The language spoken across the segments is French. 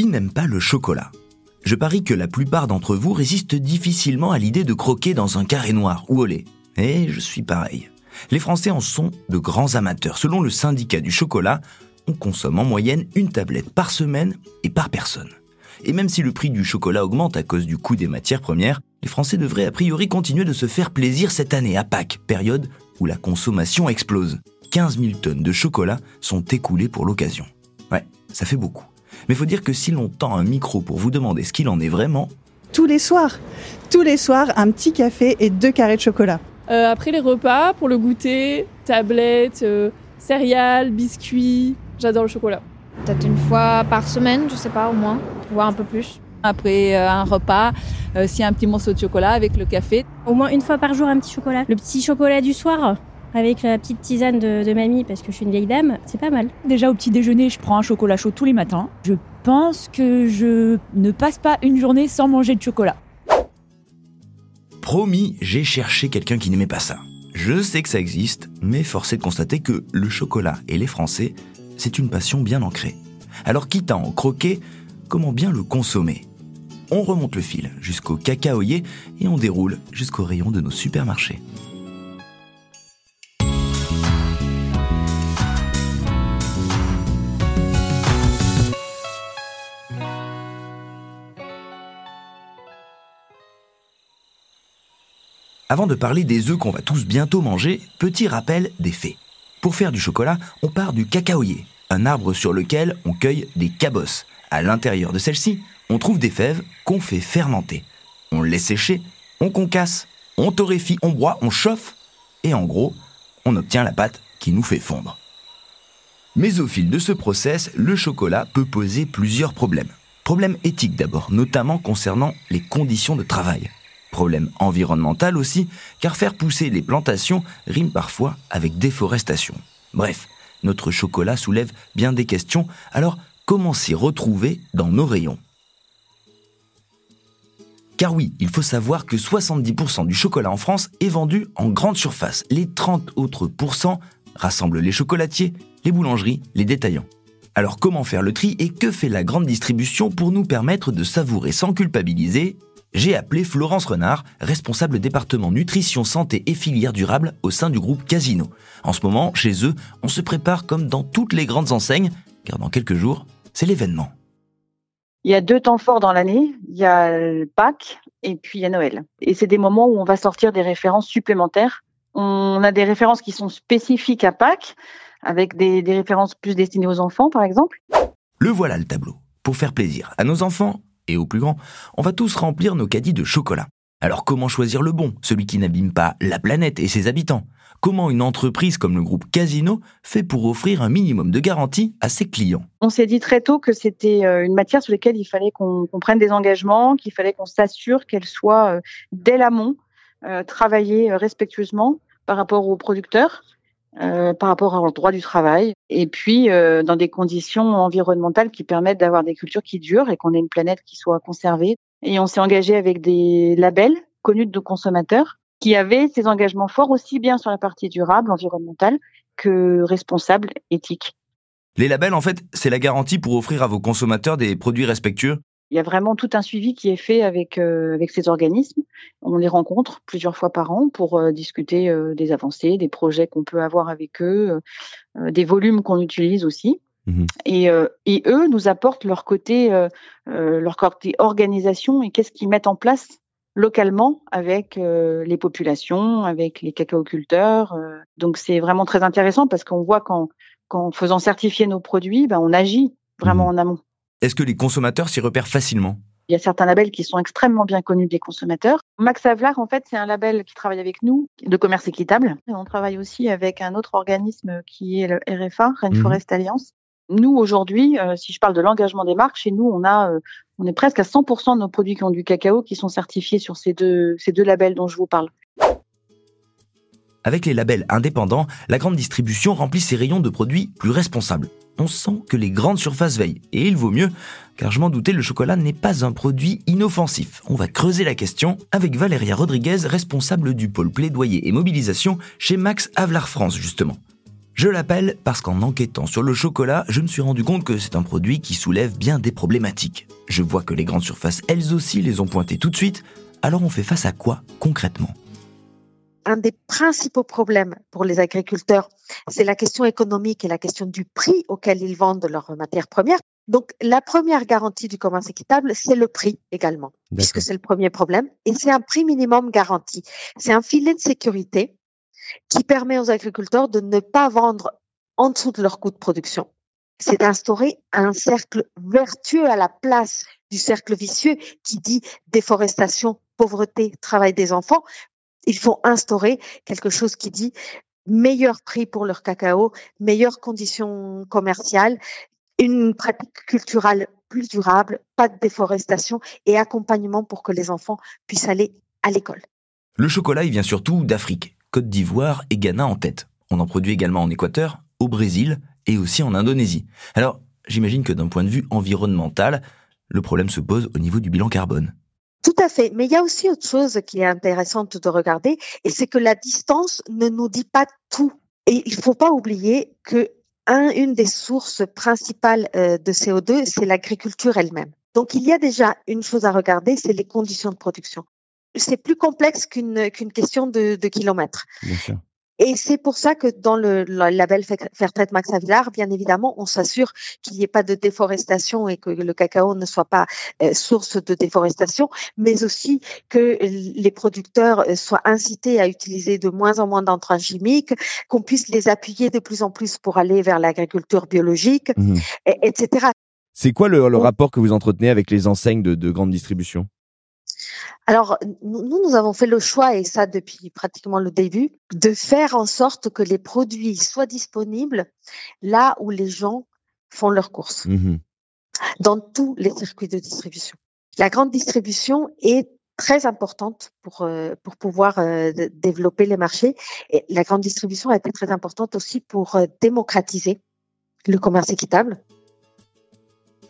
Qui n'aime pas le chocolat Je parie que la plupart d'entre vous résistent difficilement à l'idée de croquer dans un carré noir ou au lait. Et je suis pareil. Les Français en sont de grands amateurs. Selon le syndicat du chocolat, on consomme en moyenne une tablette par semaine et par personne. Et même si le prix du chocolat augmente à cause du coût des matières premières, les Français devraient a priori continuer de se faire plaisir cette année à Pâques, période où la consommation explose. 15 000 tonnes de chocolat sont écoulées pour l'occasion. Ouais, ça fait beaucoup. Mais faut dire que si l'on tend un micro pour vous demander ce qu'il en est vraiment... Tous les soirs, tous les soirs, un petit café et deux carrés de chocolat. Euh, après les repas, pour le goûter, tablettes, euh, céréales, biscuits, j'adore le chocolat. Peut-être une fois par semaine, je sais pas, au moins, voire un peu plus. Après euh, un repas, s'il y a un petit morceau de chocolat avec le café. Au moins une fois par jour, un petit chocolat. Le petit chocolat du soir, avec la petite tisane de, de, mamie parce que je suis une vieille dame, c'est pas mal. Déjà au petit déjeuner, je prends un chocolat chaud tous les matins. Je pense que je ne passe pas une journée sans manger de chocolat. Promis, j'ai cherché quelqu'un qui n'aimait pas ça. Je sais que ça existe, mais force est de constater que le chocolat et les Français, c'est une passion bien ancrée. Alors quitte à en croquer, comment bien le consommer? On remonte le fil jusqu'au cacaoyer et on déroule jusqu'au rayon de nos supermarchés. Avant de parler des œufs qu'on va tous bientôt manger, petit rappel des faits. Pour faire du chocolat, on part du cacaoyer, un arbre sur lequel on cueille des cabosses. À l'intérieur de celle-ci, on trouve des fèves qu'on fait fermenter. On laisse sécher, on concasse, on torréfie, on broie, on chauffe, et en gros, on obtient la pâte qui nous fait fondre. Mais au fil de ce process, le chocolat peut poser plusieurs problèmes. Problème éthique d'abord, notamment concernant les conditions de travail. Problème environnemental aussi, car faire pousser les plantations rime parfois avec déforestation. Bref, notre chocolat soulève bien des questions, alors comment s'y retrouver dans nos rayons? Car oui, il faut savoir que 70% du chocolat en France est vendu en grande surface. Les 30 autres pourcents rassemblent les chocolatiers, les boulangeries, les détaillants. Alors comment faire le tri et que fait la grande distribution pour nous permettre de savourer sans culpabiliser j'ai appelé Florence Renard, responsable département nutrition, santé et filière durable au sein du groupe Casino. En ce moment, chez eux, on se prépare comme dans toutes les grandes enseignes, car dans quelques jours, c'est l'événement. Il y a deux temps forts dans l'année. Il y a Pâques et puis il y a Noël. Et c'est des moments où on va sortir des références supplémentaires. On a des références qui sont spécifiques à Pâques, avec des, des références plus destinées aux enfants, par exemple. Le voilà le tableau. Pour faire plaisir à nos enfants et aux plus grands, on va tous remplir nos caddies de chocolat. Alors comment choisir le bon, celui qui n'abîme pas la planète et ses habitants? Comment une entreprise comme le groupe Casino fait pour offrir un minimum de garantie à ses clients? On s'est dit très tôt que c'était euh, une matière sur laquelle il fallait qu'on prenne des engagements, qu'il fallait qu'on s'assure qu'elle soit euh, dès l'amont euh, travaillée respectueusement par rapport aux producteurs, euh, par rapport au droit du travail, et puis euh, dans des conditions environnementales qui permettent d'avoir des cultures qui durent et qu'on ait une planète qui soit conservée. Et on s'est engagé avec des labels connus de consommateurs qui avaient ces engagements forts aussi bien sur la partie durable, environnementale, que responsable, éthique. Les labels, en fait, c'est la garantie pour offrir à vos consommateurs des produits respectueux? Il y a vraiment tout un suivi qui est fait avec euh, avec ces organismes. On les rencontre plusieurs fois par an pour euh, discuter euh, des avancées, des projets qu'on peut avoir avec eux, des volumes qu'on utilise aussi. Mmh et, et eux nous apportent leur côté leur côté organisation et qu'est-ce qu'ils mettent en place localement avec les populations, avec les cacaoculteurs. donc c'est vraiment très intéressant parce qu'on voit qu'en qu'en faisant certifier nos produits, ben, on agit vraiment mmh en amont. Est-ce que les consommateurs s'y repèrent facilement? Il y a certains labels qui sont extrêmement bien connus des consommateurs. Max Avelar, en fait, c'est un label qui travaille avec nous de commerce équitable. Et on travaille aussi avec un autre organisme qui est le RFA, Rainforest mmh. Alliance. Nous, aujourd'hui, euh, si je parle de l'engagement des marques, chez nous, on a, euh, on est presque à 100% de nos produits qui ont du cacao qui sont certifiés sur ces deux, ces deux labels dont je vous parle. Avec les labels indépendants, la grande distribution remplit ses rayons de produits plus responsables on sent que les grandes surfaces veillent. Et il vaut mieux, car je m'en doutais, le chocolat n'est pas un produit inoffensif. On va creuser la question avec Valéria Rodriguez, responsable du pôle plaidoyer et mobilisation chez Max Avelar France, justement. Je l'appelle parce qu'en enquêtant sur le chocolat, je me suis rendu compte que c'est un produit qui soulève bien des problématiques. Je vois que les grandes surfaces, elles aussi, les ont pointées tout de suite. Alors on fait face à quoi concrètement? Un des principaux problèmes pour les agriculteurs, c'est la question économique et la question du prix auquel ils vendent leurs matières premières. Donc, la première garantie du commerce équitable, c'est le prix également, puisque c'est le premier problème. Et c'est un prix minimum garanti. C'est un filet de sécurité qui permet aux agriculteurs de ne pas vendre en dessous de leur coût de production. C'est d'instaurer un cercle vertueux à la place du cercle vicieux qui dit déforestation, pauvreté, travail des enfants. Il faut instaurer quelque chose qui dit meilleur prix pour leur cacao, meilleures conditions commerciales, une pratique culturelle plus durable, pas de déforestation et accompagnement pour que les enfants puissent aller à l'école. Le chocolat, il vient surtout d'Afrique. Côte d'Ivoire et Ghana en tête. On en produit également en Équateur, au Brésil et aussi en Indonésie. Alors, j'imagine que d'un point de vue environnemental, le problème se pose au niveau du bilan carbone. Tout à fait. Mais il y a aussi autre chose qui est intéressante de regarder, et c'est que la distance ne nous dit pas tout. Et il ne faut pas oublier que une des sources principales euh, de CO2, c'est l'agriculture elle-même. Donc il y a déjà une chose à regarder, c'est les conditions de production c'est plus complexe qu'une question de, kilomètres. Et c'est pour ça que dans le, label Fairtrade Max Avilar, bien évidemment, on s'assure qu'il n'y ait pas de déforestation et que le cacao ne soit pas euh, source de déforestation, mais aussi que les producteurs euh, soient incités à utiliser de moins en moins d'entrains chimiques, qu'on puisse les appuyer de plus en plus pour aller vers l'agriculture biologique, mmh etc. C'est quoi le, le, rapport que vous entretenez avec les enseignes de, de grande distribution? Alors, nous, nous avons fait le choix, et ça depuis pratiquement le début, de faire en sorte que les produits soient disponibles là où les gens font leurs courses, mmh dans tous les circuits de distribution. La grande distribution est très importante pour, euh, pour pouvoir euh, développer les marchés. Et la grande distribution a été très importante aussi pour euh, démocratiser le commerce équitable.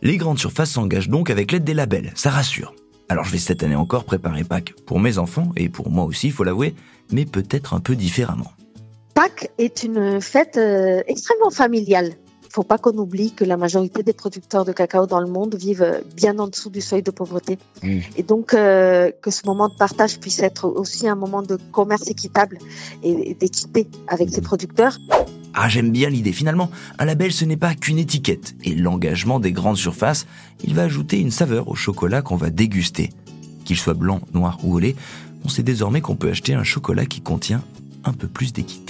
Les grandes surfaces s'engagent donc avec l'aide des labels, ça rassure. Alors je vais cette année encore préparer Pâques pour mes enfants et pour moi aussi, il faut l'avouer, mais peut-être un peu différemment. Pâques est une fête euh, extrêmement familiale. Il faut pas qu'on oublie que la majorité des producteurs de cacao dans le monde vivent bien en dessous du seuil de pauvreté. Mmh. Et donc euh, que ce moment de partage puisse être aussi un moment de commerce équitable et d'équité avec ces producteurs. Ah, j'aime bien l'idée. Finalement, un label, ce n'est pas qu'une étiquette. Et l'engagement des grandes surfaces, il va ajouter une saveur au chocolat qu'on va déguster. Qu'il soit blanc, noir ou au lait, on sait désormais qu'on peut acheter un chocolat qui contient un peu plus d'équité.